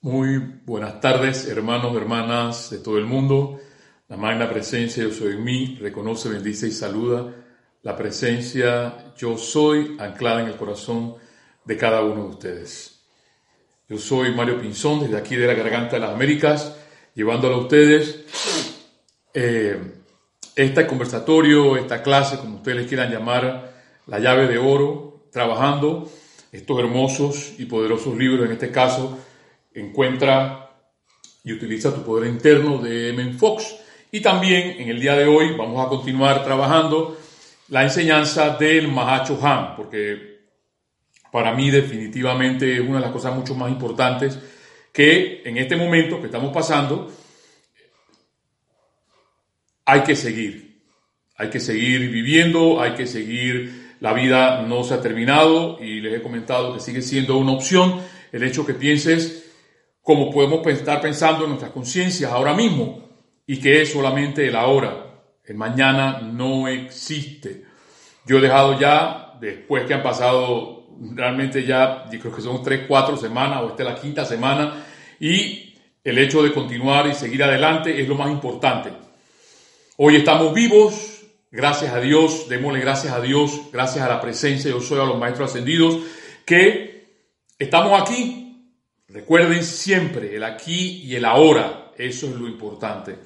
Muy buenas tardes, hermanos, hermanas de todo el mundo. La magna presencia Yo soy en mí, reconoce, bendice y saluda la presencia Yo soy anclada en el corazón de cada uno de ustedes. Yo soy Mario Pinzón, desde aquí de la Garganta de las Américas, llevándolo a ustedes eh, este conversatorio, esta clase, como ustedes quieran llamar, la llave de oro, trabajando estos hermosos y poderosos libros, en este caso, encuentra y utiliza tu poder interno de M. Fox. Y también en el día de hoy vamos a continuar trabajando la enseñanza del Mahacho Han, porque para mí definitivamente es una de las cosas mucho más importantes que en este momento que estamos pasando hay que seguir. Hay que seguir viviendo, hay que seguir, la vida no se ha terminado y les he comentado que sigue siendo una opción el hecho que pienses como podemos estar pensando en nuestras conciencias ahora mismo y que es solamente el ahora. El mañana no existe. Yo he dejado ya, después que han pasado realmente ya, yo creo que son tres, cuatro semanas o esta es la quinta semana, y el hecho de continuar y seguir adelante es lo más importante. Hoy estamos vivos, gracias a Dios, démosle gracias a Dios, gracias a la presencia, yo soy a los maestros ascendidos, que estamos aquí Recuerden siempre el aquí y el ahora, eso es lo importante.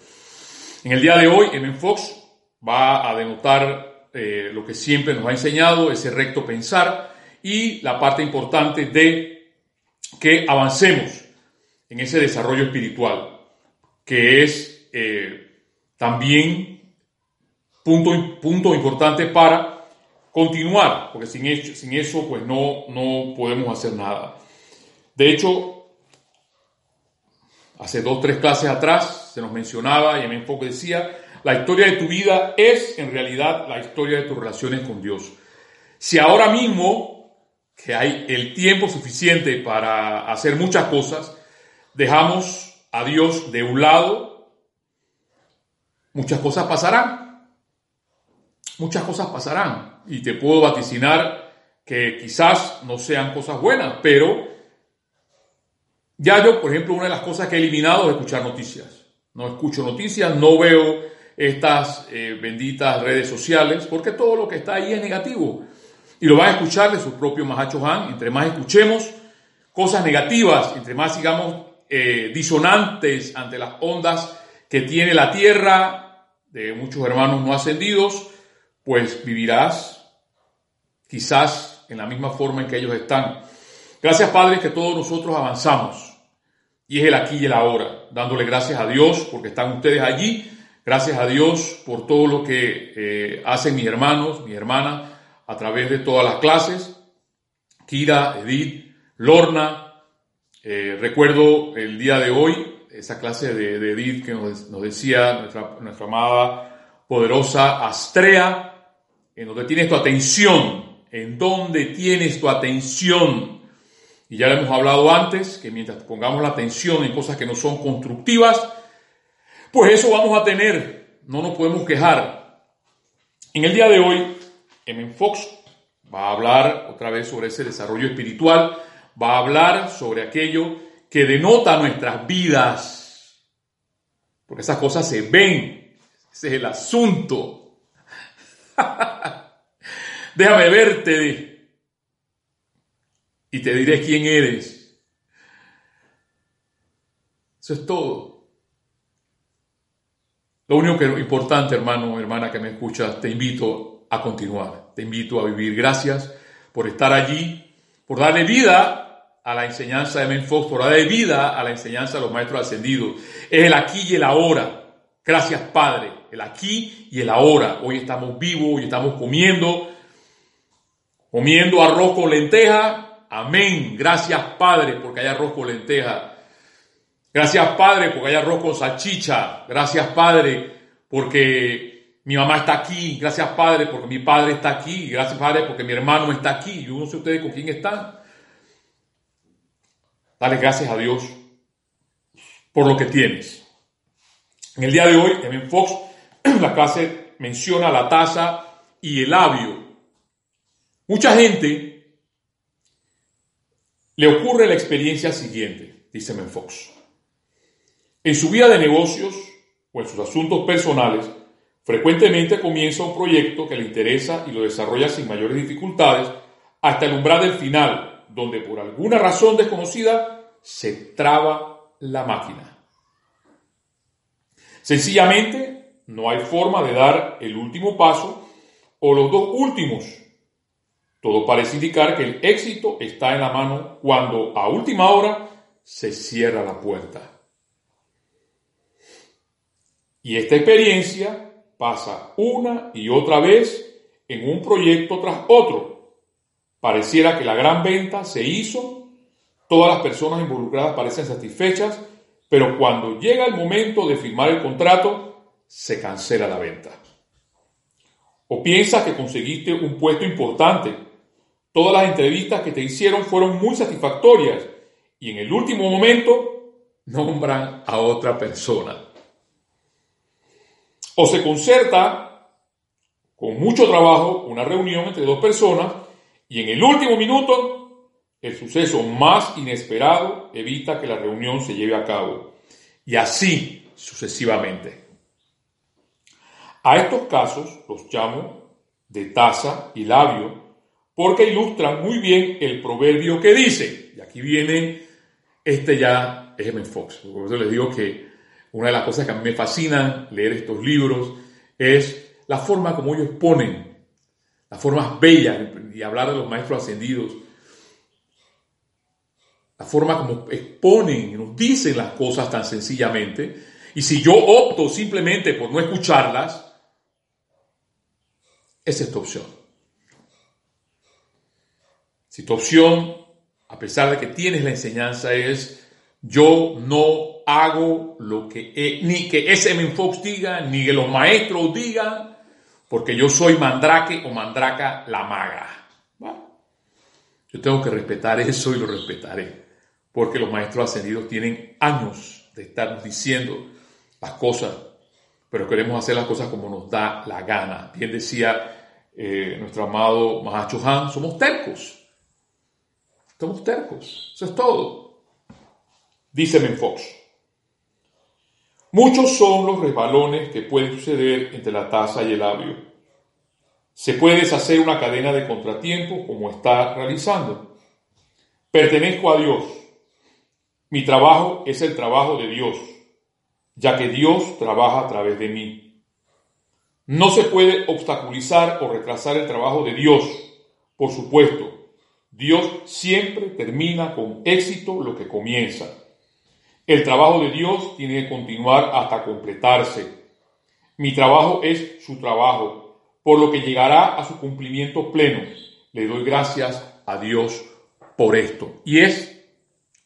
En el día de hoy, M. Fox va a denotar eh, lo que siempre nos ha enseñado, ese recto pensar y la parte importante de que avancemos en ese desarrollo espiritual, que es eh, también punto, punto importante para continuar, porque sin eso, sin eso pues no, no podemos hacer nada. De hecho, hace dos, tres clases atrás se nos mencionaba y en enfoque decía, la historia de tu vida es en realidad la historia de tus relaciones con Dios. Si ahora mismo, que hay el tiempo suficiente para hacer muchas cosas, dejamos a Dios de un lado, muchas cosas pasarán. Muchas cosas pasarán. Y te puedo vaticinar que quizás no sean cosas buenas, pero ya yo, por ejemplo, una de las cosas que he eliminado es escuchar noticias. No escucho noticias, no veo estas eh, benditas redes sociales, porque todo lo que está ahí es negativo. Y lo van a escuchar de su propio Mahacho Han. Entre más escuchemos cosas negativas, entre más sigamos eh, disonantes ante las ondas que tiene la tierra de muchos hermanos no ascendidos, pues vivirás quizás en la misma forma en que ellos están. Gracias, Padre, que todos nosotros avanzamos y es el aquí y el ahora, dándole gracias a Dios porque están ustedes allí, gracias a Dios por todo lo que eh, hacen mis hermanos, mi hermana, a través de todas las clases, Kira, Edith, Lorna, eh, recuerdo el día de hoy, esa clase de, Edith que nos, decía nuestra, nuestra amada, poderosa Astrea, en donde tienes tu atención, en donde tienes tu atención, y ya le hemos hablado antes, que mientras pongamos la atención en cosas que no son constructivas, pues eso vamos a tener, no nos podemos quejar. En el día de hoy, M. Fox va a hablar otra vez sobre ese desarrollo espiritual, va a hablar sobre aquello que denota nuestras vidas, porque esas cosas se ven, ese es el asunto. Déjame verte, y te diré quién eres. Eso es todo. Lo único que es importante, hermano, hermana que me escuchas, te invito a continuar, te invito a vivir. Gracias por estar allí, por darle vida a la enseñanza de Menfox, por darle vida a la enseñanza de los maestros ascendidos. Es el aquí y el ahora. Gracias, Padre. El aquí y el ahora. Hoy estamos vivos, hoy estamos comiendo, comiendo arroz con lenteja, Amén. Gracias Padre porque hay arroz con lenteja. Gracias Padre porque hay arroz con salchicha. Gracias Padre porque mi mamá está aquí. Gracias Padre porque mi padre está aquí. Gracias Padre porque mi hermano está aquí. Yo no sé ustedes con quién están. Dale gracias a Dios por lo que tienes. En el día de hoy, en Fox, la clase menciona la taza y el labio. Mucha gente le ocurre la experiencia siguiente. dice Fox. En su vida de negocios o en sus asuntos personales, frecuentemente comienza un proyecto que le interesa y lo desarrolla sin mayores dificultades hasta el umbral del final, donde por alguna razón desconocida se traba la máquina. Sencillamente, no hay forma de dar el último paso o los dos últimos. Todo parece indicar que el éxito está en la mano cuando a última hora se cierra la puerta. Y esta experiencia pasa una y otra vez en un proyecto tras otro. Pareciera que la gran venta se hizo, todas las personas involucradas parecen satisfechas, pero cuando llega el momento de firmar el contrato, se cancela la venta. O piensas que conseguiste un puesto importante. Todas las entrevistas que te hicieron fueron muy satisfactorias y en el último momento nombran a otra persona. O se concerta con mucho trabajo una reunión entre dos personas y en el último minuto el suceso más inesperado evita que la reunión se lleve a cabo. Y así sucesivamente. A estos casos los llamo de taza y labio porque ilustran muy bien el proverbio que dice, y aquí viene este ya es. Fox, por eso les digo que una de las cosas que a mí me fascinan leer estos libros es la forma como ellos ponen, las formas bellas y hablar de los maestros ascendidos, la forma como exponen y nos dicen las cosas tan sencillamente. Y si yo opto simplemente por no escucharlas, es tu opción. Si tu opción, a pesar de que tienes la enseñanza, es yo no hago lo que ni que ese Fox diga, ni que los maestros digan, porque yo soy mandrake o mandraca la maga. Yo tengo que respetar eso y lo respetaré, porque los maestros ascendidos tienen años de estarnos diciendo las cosas, pero queremos hacer las cosas como nos da la gana. Bien decía eh, nuestro amado Mahacho Han, somos tercos. Somos tercos, eso es todo. Dice Fox. Muchos son los resbalones que pueden suceder entre la taza y el labio. Se puede deshacer una cadena de contratiempos como está realizando. Pertenezco a Dios. Mi trabajo es el trabajo de Dios, ya que Dios trabaja a través de mí. No se puede obstaculizar o retrasar el trabajo de Dios. Por supuesto, Dios siempre termina con éxito lo que comienza. El trabajo de Dios tiene que continuar hasta completarse. Mi trabajo es su trabajo, por lo que llegará a su cumplimiento pleno. Le doy gracias a Dios por esto. Y es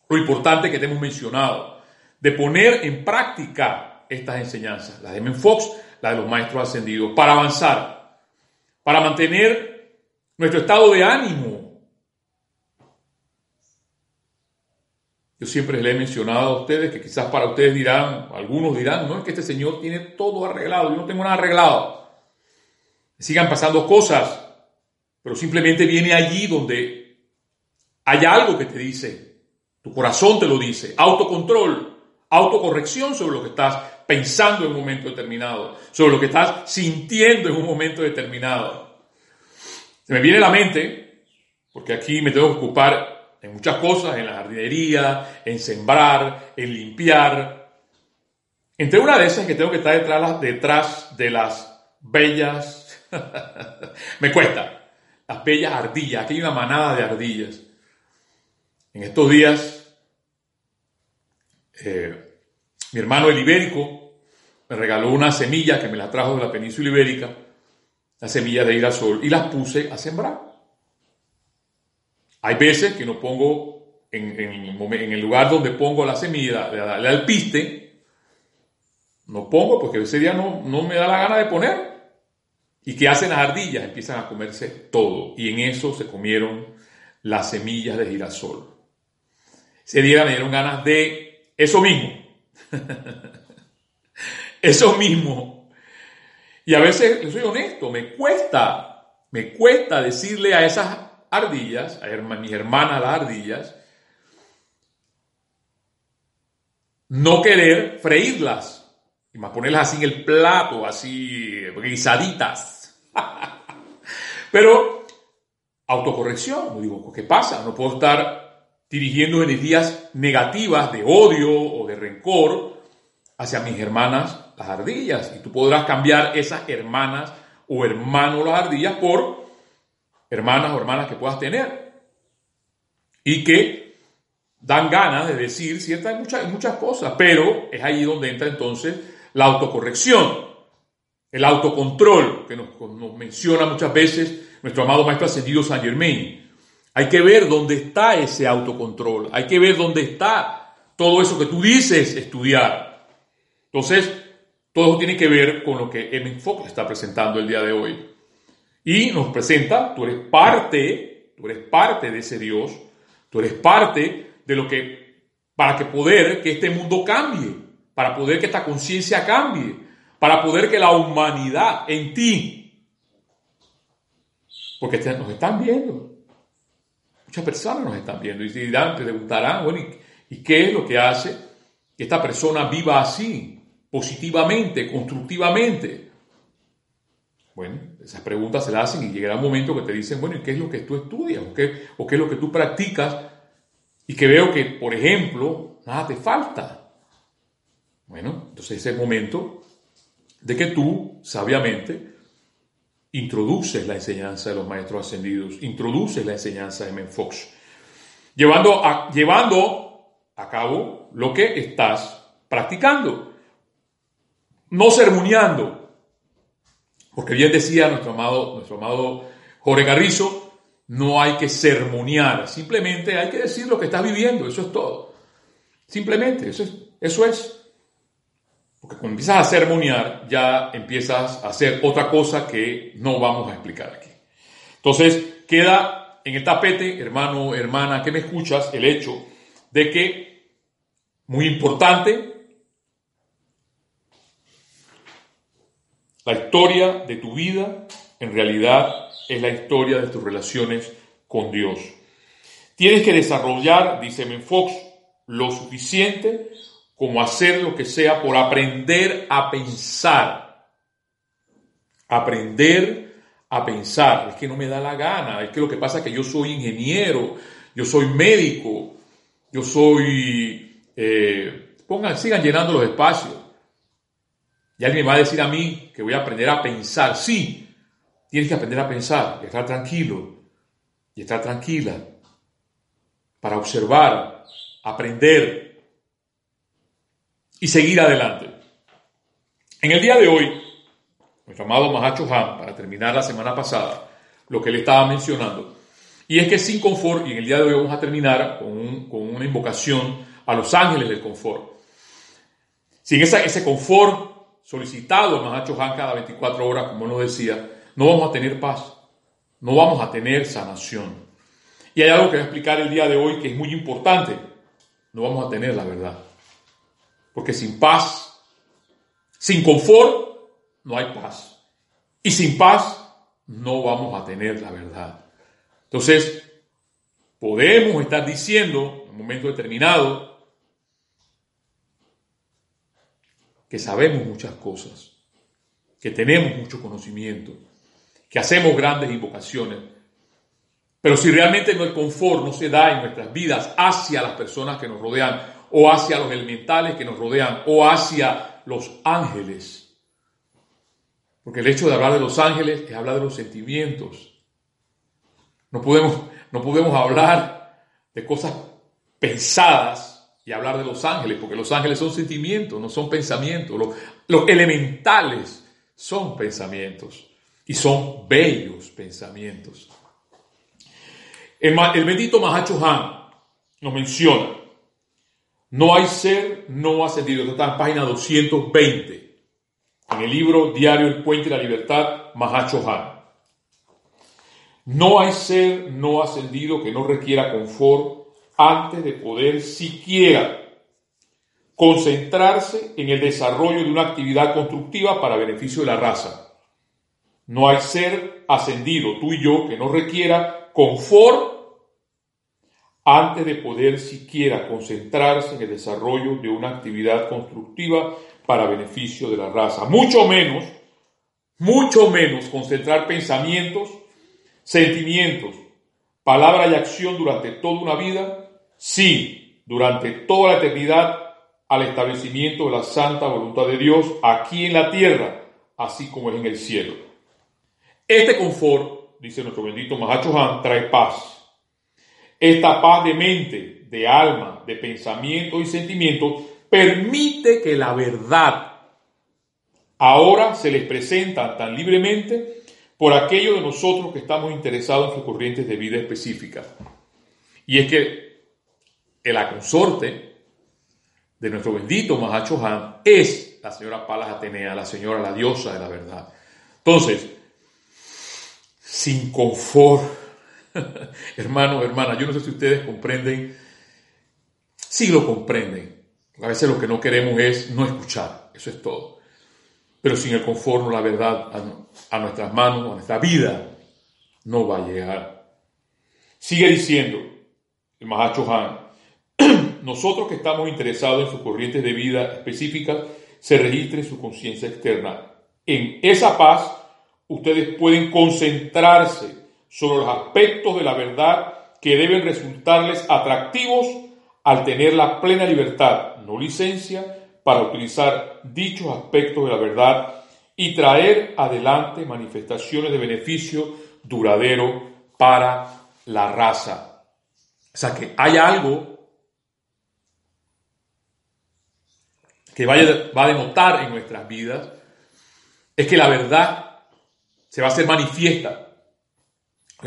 lo importante que te hemos mencionado, de poner en práctica estas enseñanzas, las de Men Fox, las de los maestros ascendidos, para avanzar, para mantener nuestro estado de ánimo Yo siempre les he mencionado a ustedes que quizás para ustedes dirán, algunos dirán, no es que este Señor tiene todo arreglado, yo no tengo nada arreglado. Sigan pasando cosas, pero simplemente viene allí donde hay algo que te dice, tu corazón te lo dice, autocontrol, autocorrección sobre lo que estás pensando en un momento determinado, sobre lo que estás sintiendo en un momento determinado. Se me viene a la mente, porque aquí me tengo que ocupar en muchas cosas, en la jardinería, en sembrar, en limpiar. Entre una de esas que tengo que estar detrás, de las bellas, me cuesta, las bellas ardillas, aquí hay una manada de ardillas. En estos días, eh, mi hermano el ibérico me regaló una semilla que me la trajo de la península ibérica, la semilla de girasol, y las puse a sembrar. Hay veces que no pongo en, el lugar donde pongo la semilla, darle al piste, no pongo porque ese día no, no me da la gana de poner. ¿Y qué hacen las ardillas? Empiezan a comerse todo. Y en eso se comieron las semillas de girasol. Ese día me dieron ganas de eso mismo. eso mismo. Y a veces, soy honesto, me cuesta, me cuesta decirle a esas ardillas, a mis hermanas las ardillas, no querer freírlas y más ponerlas así en el plato, así guisaditas. Pero autocorrección, no digo, ¿qué pasa? No puedo estar dirigiendo energías negativas de odio o de rencor hacia mis hermanas las ardillas. Y tú podrás cambiar esas hermanas o hermanos las ardillas por hermanas o hermanas que puedas tener. Y que dan ganas de decir ciertas muchas, muchas cosas, pero es ahí donde entra entonces la autocorrección, el autocontrol que nos, menciona muchas veces nuestro amado Maestro Ascendido San Germain. Hay que ver dónde está ese autocontrol, hay que ver dónde está todo eso que tú dices estudiar. Entonces, todo tiene que ver con lo que M. Fox está presentando el día de hoy. Y nos presenta, tú eres parte, tú eres parte de ese Dios, tú eres parte de lo que, para que poder que este mundo cambie para poder que esta conciencia cambie, para poder que la humanidad en ti, porque nos están viendo, muchas personas nos están viendo y dirán, preguntarán, bueno, ¿y, qué es lo que hace que esta persona viva así, positivamente, constructivamente? Bueno, esas preguntas se las hacen y llegará un momento que te dicen, bueno, ¿y qué es lo que tú estudias? ¿O qué, o qué es lo que tú practicas? Y que veo que, por ejemplo, nada te falta. Bueno, entonces es el momento de que tú, sabiamente, introduces la enseñanza de los maestros ascendidos, introduces la enseñanza de Menfox, llevando a, llevando a cabo lo que estás practicando, no sermoneando, porque bien decía nuestro amado, nuestro amado Jorge Carrizo, no hay que sermonear, simplemente hay que decir lo que estás viviendo, eso es todo. Simplemente, eso es. Eso es. Porque cuando empiezas a sermonear, ya empiezas a hacer otra cosa que no vamos a explicar aquí. Entonces, queda en el tapete, hermano, hermana, que me escuchas, el hecho de que, muy importante, la historia de tu vida en realidad es la historia de tus relaciones con Dios. Tienes que desarrollar, dice Menfox, lo suficiente como hacer lo que sea por aprender a pensar. Aprender a pensar. Es que no me da la gana. Es que lo que pasa es que yo soy ingeniero, yo soy médico, yo soy... Eh, pongan, sigan llenando los espacios. Y alguien me va a decir a mí que voy a aprender a pensar. Sí, tienes que aprender a pensar y estar tranquilo y estar tranquila para observar, aprender, y seguir adelante. En el día de hoy, nuestro amado Mahacho Han, para terminar la semana pasada, lo que le estaba mencionando, y es que sin confort, y en el día de hoy vamos a terminar con, una invocación a los ángeles del confort. Sin ese confort solicitado Mahacho Han cada 24 horas, como nos decía, no vamos a tener paz, no vamos a tener sanación. Y hay algo que voy a explicar el día de hoy que es muy importante, no vamos a tener la verdad. Porque sin paz, sin confort, no hay paz. Y sin paz, no vamos a tener la verdad. Entonces, podemos estar diciendo en un momento determinado que sabemos muchas cosas, que tenemos mucho conocimiento, que hacemos grandes invocaciones, pero si realmente el confort no se da en nuestras vidas hacia las personas que nos rodean, o hacia los elementales que nos rodean, o hacia los ángeles. Porque el hecho de hablar de los ángeles es hablar de los sentimientos. No podemos, no podemos hablar de cosas pensadas y hablar de los ángeles, porque los ángeles son sentimientos, no son pensamientos. Los, los elementales son pensamientos y son bellos pensamientos. El, el bendito Mahacho Han nos menciona no hay ser no ascendido. Esto está en página 220. En el libro Diario El Puente de la Libertad, Mahacho Han. No hay ser no ascendido que no requiera confort antes de poder siquiera concentrarse en el desarrollo de una actividad constructiva para beneficio de la raza. No hay ser ascendido, tú y yo, que no requiera confort antes de poder siquiera concentrarse en el desarrollo de una actividad constructiva para beneficio de la raza. Mucho menos, mucho menos concentrar pensamientos, sentimientos, palabra y acción durante toda una vida, sí, durante toda la eternidad, al establecimiento de la santa voluntad de Dios aquí en la tierra, así como es en el cielo. Este confort, dice nuestro bendito Mahacho Han, trae paz esta paz de mente, de alma, de pensamiento y sentimiento permite que la verdad ahora se les presenta tan libremente por aquellos de nosotros que estamos interesados en sus corrientes de vida específicas. Y es que la consorte de nuestro bendito Mahacho Han es la señora Palas Atenea, la señora, la diosa de la verdad. Entonces, sin confort, Hermanos, hermanas, yo no sé si ustedes comprenden, sí lo comprenden. A veces lo que no queremos es no escuchar, eso es todo. Pero sin el conforto, la verdad a, nuestras manos, a nuestra vida, no va a llegar. Sigue diciendo el Mahacho Han, nosotros que estamos interesados en sus corrientes de vida específicas, se registre su conciencia externa. En esa paz, ustedes pueden concentrarse sobre los aspectos de la verdad que deben resultarles atractivos al tener la plena libertad, no licencia, para utilizar dichos aspectos de la verdad y traer adelante manifestaciones de beneficio duradero para la raza. O sea que hay algo que vaya, va a denotar en nuestras vidas, es que la verdad se va a hacer manifiesta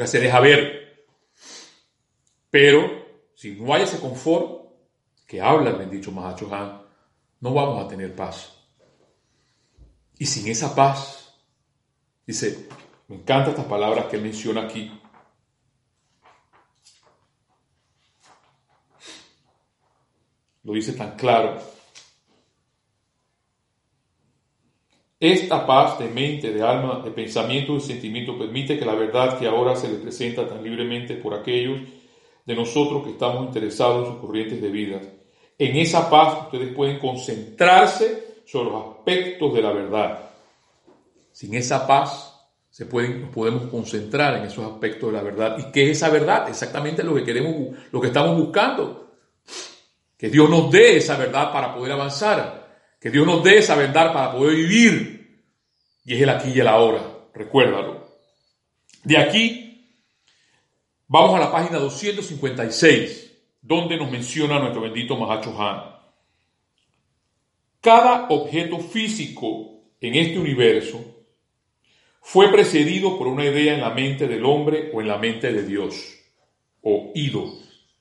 se deja ver. Pero si no hay ese confort que habla el bendito Mahacho Han, no vamos a tener paz. Y sin esa paz, dice, me encantan estas palabras que menciona aquí. Lo dice tan claro. Esta paz de mente, de alma, de pensamiento y sentimiento permite que la verdad que ahora se le presenta tan libremente por aquellos de nosotros que estamos interesados en sus corrientes de vida. En esa paz ustedes pueden concentrarse sobre los aspectos de la verdad. Sin esa paz se pueden, podemos concentrar en esos aspectos de la verdad. ¿Y qué es esa verdad? Exactamente lo que queremos, lo que estamos buscando. Que Dios nos dé esa verdad para poder avanzar que Dios nos dé esa verdad para poder vivir. Y es el aquí y el ahora. Recuérdalo. De aquí vamos a la página 256, donde nos menciona nuestro bendito Mahacho Han. Cada objeto físico en este universo fue precedido por una idea en la mente del hombre o en la mente de Dios, o ido.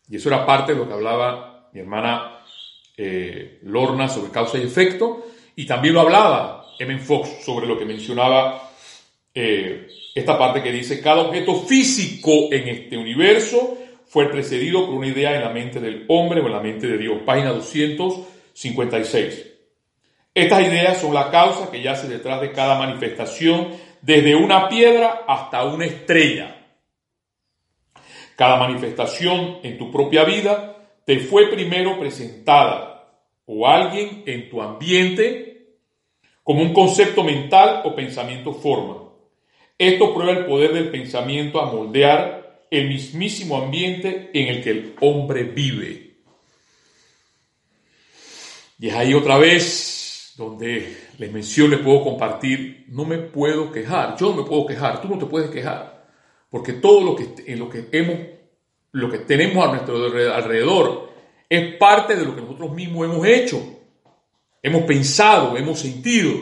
Y eso era parte de lo que hablaba mi hermana eh, Lorna sobre causa y efecto, y también lo hablaba M. Fox sobre lo que mencionaba eh, esta parte que dice, cada objeto físico en este universo fue precedido por una idea en la mente del hombre o en la mente de Dios. Página 256. Estas ideas son la causa que yace detrás de cada manifestación, desde una piedra hasta una estrella. Cada manifestación en tu propia vida te fue primero presentada o alguien en tu ambiente como un concepto mental o pensamiento forma. Esto prueba el poder del pensamiento a moldear el mismísimo ambiente en el que el hombre vive. Y es ahí otra vez donde les menciono, les puedo compartir, no me puedo quejar, yo no me puedo quejar, tú no te puedes quejar, porque todo lo que, en lo que hemos lo que tenemos a nuestro alrededor es parte de lo que nosotros mismos hemos hecho, hemos pensado, hemos sentido.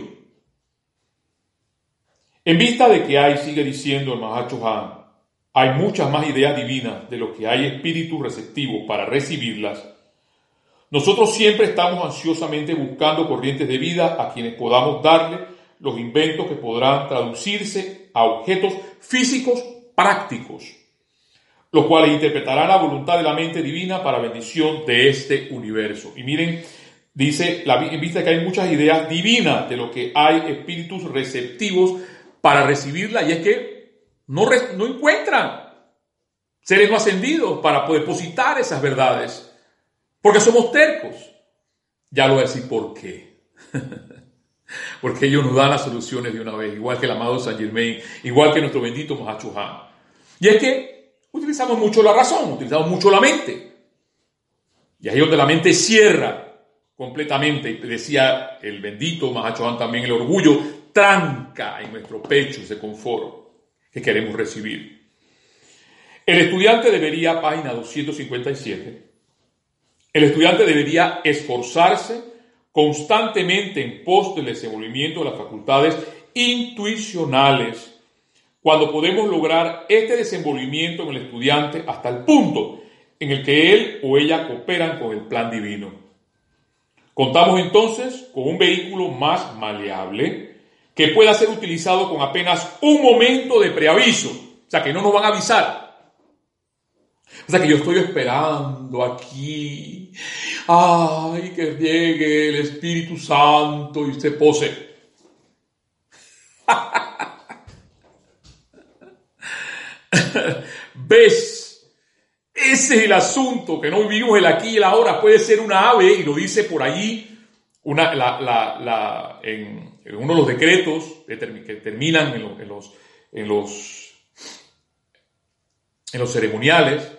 En vista de que hay, sigue diciendo el Mahacho Han, hay muchas más ideas divinas de lo que hay espíritus receptivos para recibirlas, nosotros siempre estamos ansiosamente buscando corrientes de vida a quienes podamos darle los inventos que podrán traducirse a objetos físicos prácticos los cuales interpretarán la voluntad de la mente divina para bendición de este universo. Y miren, dice, la, en vista que hay muchas ideas divinas de lo que hay espíritus receptivos para recibirla, y es que no, no encuentran. seres no ascendidos para depositar esas verdades. Porque somos tercos. Ya lo voy a decir por qué. Porque ellos nos dan las soluciones de una vez, igual que el amado San Germain, igual que nuestro bendito Mahachohan. Y es que utilizamos mucho la razón, utilizamos mucho la mente. Y ahí donde la mente cierra completamente, decía el bendito Mahachohan también, el orgullo tranca en nuestro pecho ese confort que queremos recibir. El estudiante debería, página 257, el estudiante debería esforzarse constantemente en pos del desenvolvimiento de las facultades intuicionales, cuando podemos lograr este desenvolvimiento en el estudiante hasta el punto en el que él o ella cooperan con el plan divino. Contamos entonces con un vehículo más maleable que pueda ser utilizado con apenas un momento de preaviso, o sea que no nos van a avisar, o sea que yo estoy esperando aquí. Ay, que llegue el Espíritu Santo y se pose. ¿Ves? Ese es el asunto, que no vivimos el aquí y el ahora. Puede ser una ave, y lo dice por allí una, en, uno de los decretos que terminan en los, en los, en los ceremoniales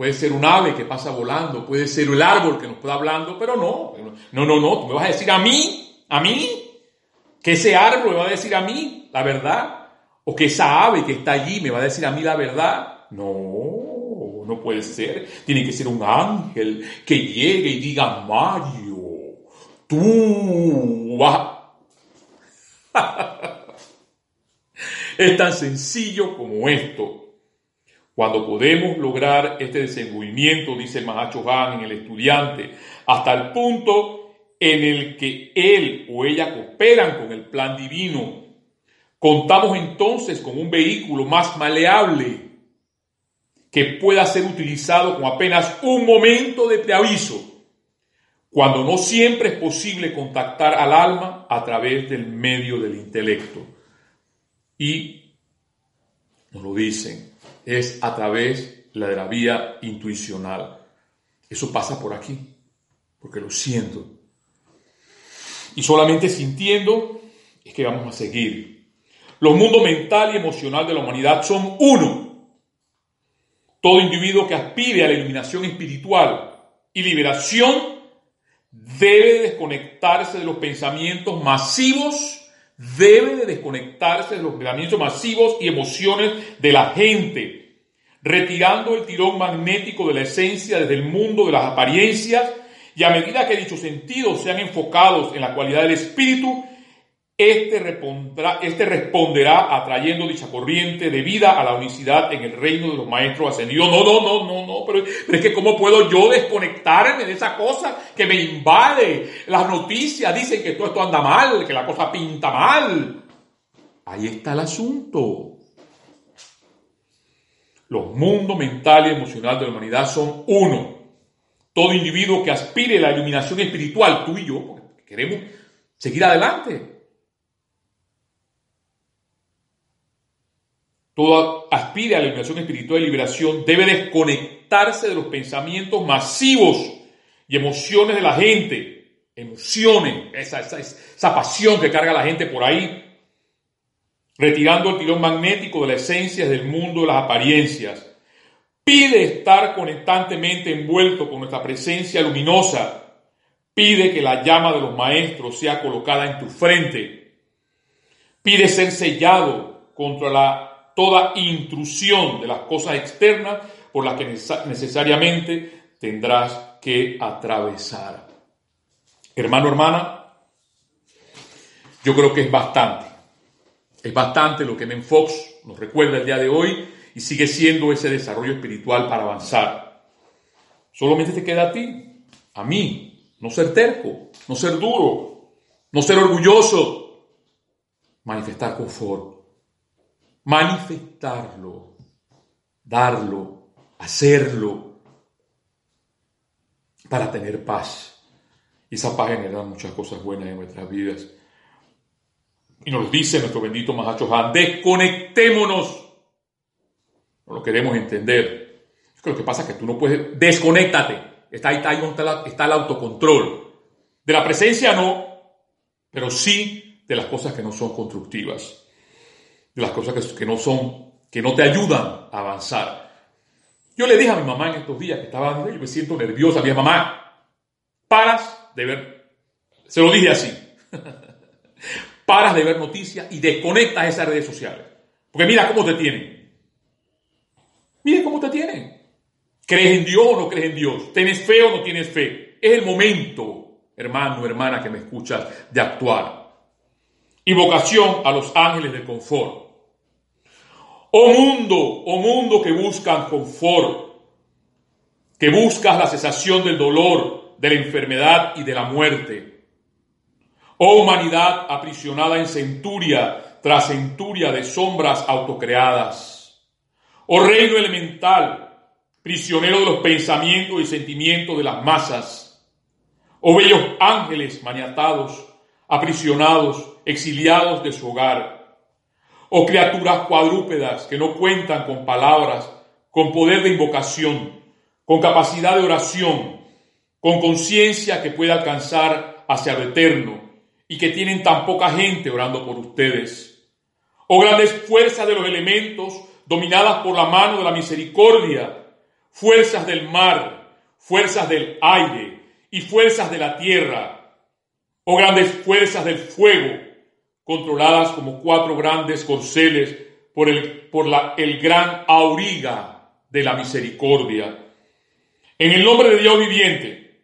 Puede ser un ave que pasa volando, puede ser el árbol que nos pueda hablando, pero no, no, no, no, tú me vas a decir a mí, a mí, que ese árbol me va a decir a mí la verdad, o que esa ave que está allí me va a decir a mí la verdad. No, no puede ser. Tiene que ser un ángel que llegue y diga, Mario, tú es tan sencillo como esto. Cuando podemos lograr este desenvolvimiento, dice Mahacho Han en el estudiante, hasta el punto en el que él o ella cooperan con el plan divino, contamos entonces con un vehículo más maleable que pueda ser utilizado con apenas un momento de preaviso, cuando no siempre es posible contactar al alma a través del medio del intelecto. Y nos lo dicen es a través de la vía intuicional. Eso pasa por aquí, porque lo siento. Y solamente sintiendo es que vamos a seguir. Los mundos mental y emocional de la humanidad son uno. Todo individuo que aspire a la iluminación espiritual y liberación debe desconectarse de los pensamientos masivos debe de desconectarse de los pensamientos masivos y emociones de la gente, retirando el tirón magnético de la esencia desde el mundo de las apariencias y a medida que dichos sentidos sean enfocados en la cualidad del espíritu, este, este responderá atrayendo dicha corriente de vida a la unicidad en el reino de los maestros ascendidos. No, no, no, no, no, pero, es que ¿cómo puedo yo desconectarme de esa cosa que me invade? Las noticias dicen que todo esto anda mal, que la cosa pinta mal. Ahí está el asunto. Los mundos mental y emocional de la humanidad son uno. Todo individuo que aspire a la iluminación espiritual, tú y yo, queremos seguir adelante, todo aspira a la iluminación espiritual y liberación, debe desconectarse de los pensamientos masivos y emociones de la gente. Emociones, esa, esa, esa pasión que carga la gente por ahí, retirando el tirón magnético de la esencia del mundo de las apariencias. Pide estar constantemente envuelto con nuestra presencia luminosa. Pide que la llama de los maestros sea colocada en tu frente. Pide ser sellado contra la toda intrusión de las cosas externas por las que necesariamente tendrás que atravesar. Hermano, hermana, yo creo que es bastante. Es bastante lo que Men Fox nos recuerda el día de hoy y sigue siendo ese desarrollo espiritual para avanzar. Solamente te queda a ti, a mí, no ser terco, no ser duro, no ser orgulloso, manifestar confort manifestarlo, darlo, hacerlo, para tener paz. Y esa paz genera muchas cosas buenas en nuestras vidas. Y nos dice nuestro bendito Mahacho Han, desconectémonos. No lo queremos entender. Lo que pasa es que tú no puedes, desconéctate. Está ahí, está, ahí está el autocontrol. De la presencia no, pero sí de las cosas que no son constructivas. De las cosas que, que no son, que no te ayudan a avanzar. Yo le dije a mi mamá en estos días que estaba, yo me siento nerviosa, mi mamá, paras de ver, se lo dije así, paras de ver noticias y desconectas esas redes sociales. Porque mira cómo te tienen. Mira cómo te tienen. ¿Crees en Dios o no crees en Dios? ¿Tienes fe o no tienes fe? Es el momento, hermano, hermana, que me escuchas, de actuar. Invocación a los ángeles del confort. Oh mundo, oh mundo que buscan confort, que buscas la cesación del dolor, de la enfermedad y de la muerte. Oh humanidad aprisionada en centuria tras centuria de sombras autocreadas. Oh reino elemental, prisionero de los pensamientos y sentimientos de las masas. Oh bellos ángeles maniatados, aprisionados, exiliados de su hogar. Oh criaturas cuadrúpedas que no cuentan con palabras, con poder de invocación, con capacidad de oración, con conciencia que pueda alcanzar hacia lo eterno y que tienen tan poca gente orando por ustedes. Oh grandes fuerzas de los elementos dominadas por la mano de la misericordia, fuerzas del mar, fuerzas del aire y fuerzas de la tierra, o grandes fuerzas del fuego, controladas como cuatro grandes corceles por el, por la, el gran auriga de la misericordia. En el nombre de Dios viviente,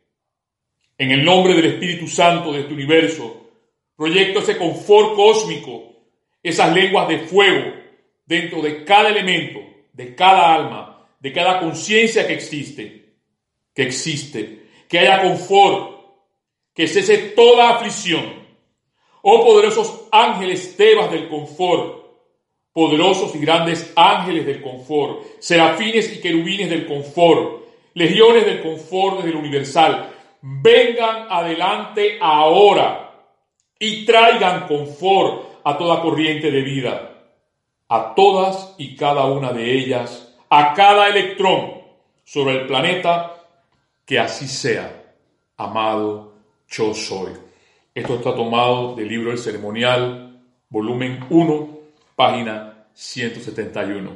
en el nombre del Espíritu Santo de este universo, proyecto ese confort cósmico, esas lenguas de fuego dentro de cada elemento, de cada alma, de cada conciencia que existe, que existe, que haya confort, que cese toda aflicción. Oh poderosos ángeles tebas del confort, poderosos y grandes ángeles del confort, serafines y querubines del confort, legiones del confort desde el universal, vengan adelante ahora y traigan confort a toda corriente de vida, a todas y cada una de ellas a cada electrón sobre el planeta, que así sea, amado yo soy. Esto está tomado del libro El Ceremonial, volumen 1, página 171.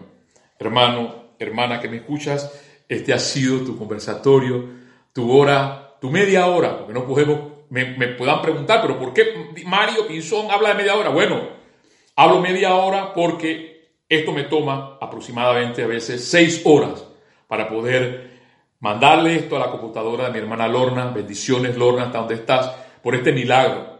Hermano, hermana que me escuchas, este ha sido tu conversatorio, tu hora, tu media hora, porque no podemos, me, me puedan preguntar, pero ¿por qué Mario Pinzón habla de media hora? Bueno, hablo media hora porque esto me toma aproximadamente a veces seis horas para poder mandarle esto a la computadora de mi hermana Lorna. Bendiciones, Lorna, hasta donde estás, por este milagro.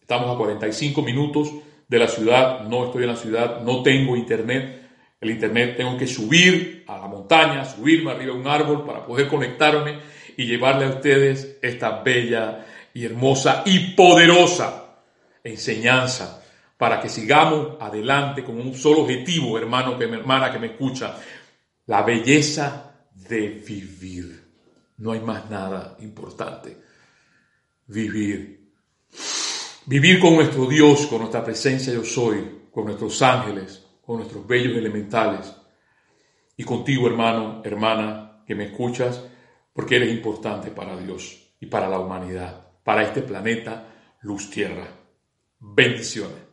Estamos a 45 minutos de la ciudad, no estoy en la ciudad, no tengo internet. El internet tengo que subir a la montaña, subirme arriba de un árbol para poder conectarme y llevarle a ustedes esta bella y hermosa y poderosa enseñanza para que sigamos adelante con un solo objetivo, hermano, que hermana que me escucha, la belleza de vivir. No hay más nada importante. Vivir. Vivir con nuestro Dios, con nuestra presencia yo soy, con nuestros ángeles, con nuestros bellos elementales. Y contigo, hermano, hermana, que me escuchas, porque eres importante para Dios y para la humanidad, para este planeta, luz tierra. Bendiciones.